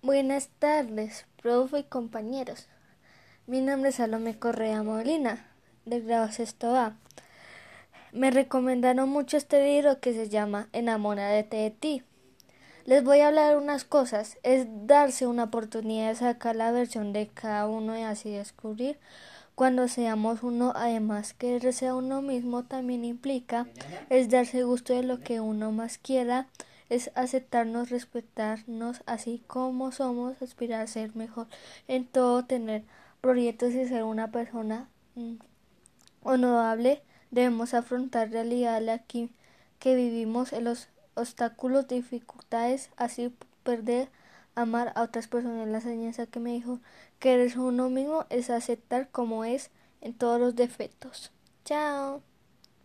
Buenas tardes, profe y compañeros. Mi nombre es Salome Correa Molina, de grado sexto A. Me recomendaron mucho este libro que se llama Enamórate de ti. Les voy a hablar unas cosas. Es darse una oportunidad de sacar la versión de cada uno y así descubrir cuando seamos uno. Además, quererse a uno mismo también implica es darse gusto de lo que uno más quiera es aceptarnos, respetarnos así como somos, aspirar a ser mejor en todo, tener proyectos y ser una persona mm, honorable. Debemos afrontar realidad aquí que vivimos en los obstáculos, dificultades, así perder, amar a otras personas. La enseñanza que me dijo que eres uno mismo es aceptar como es en todos los defectos. Chao.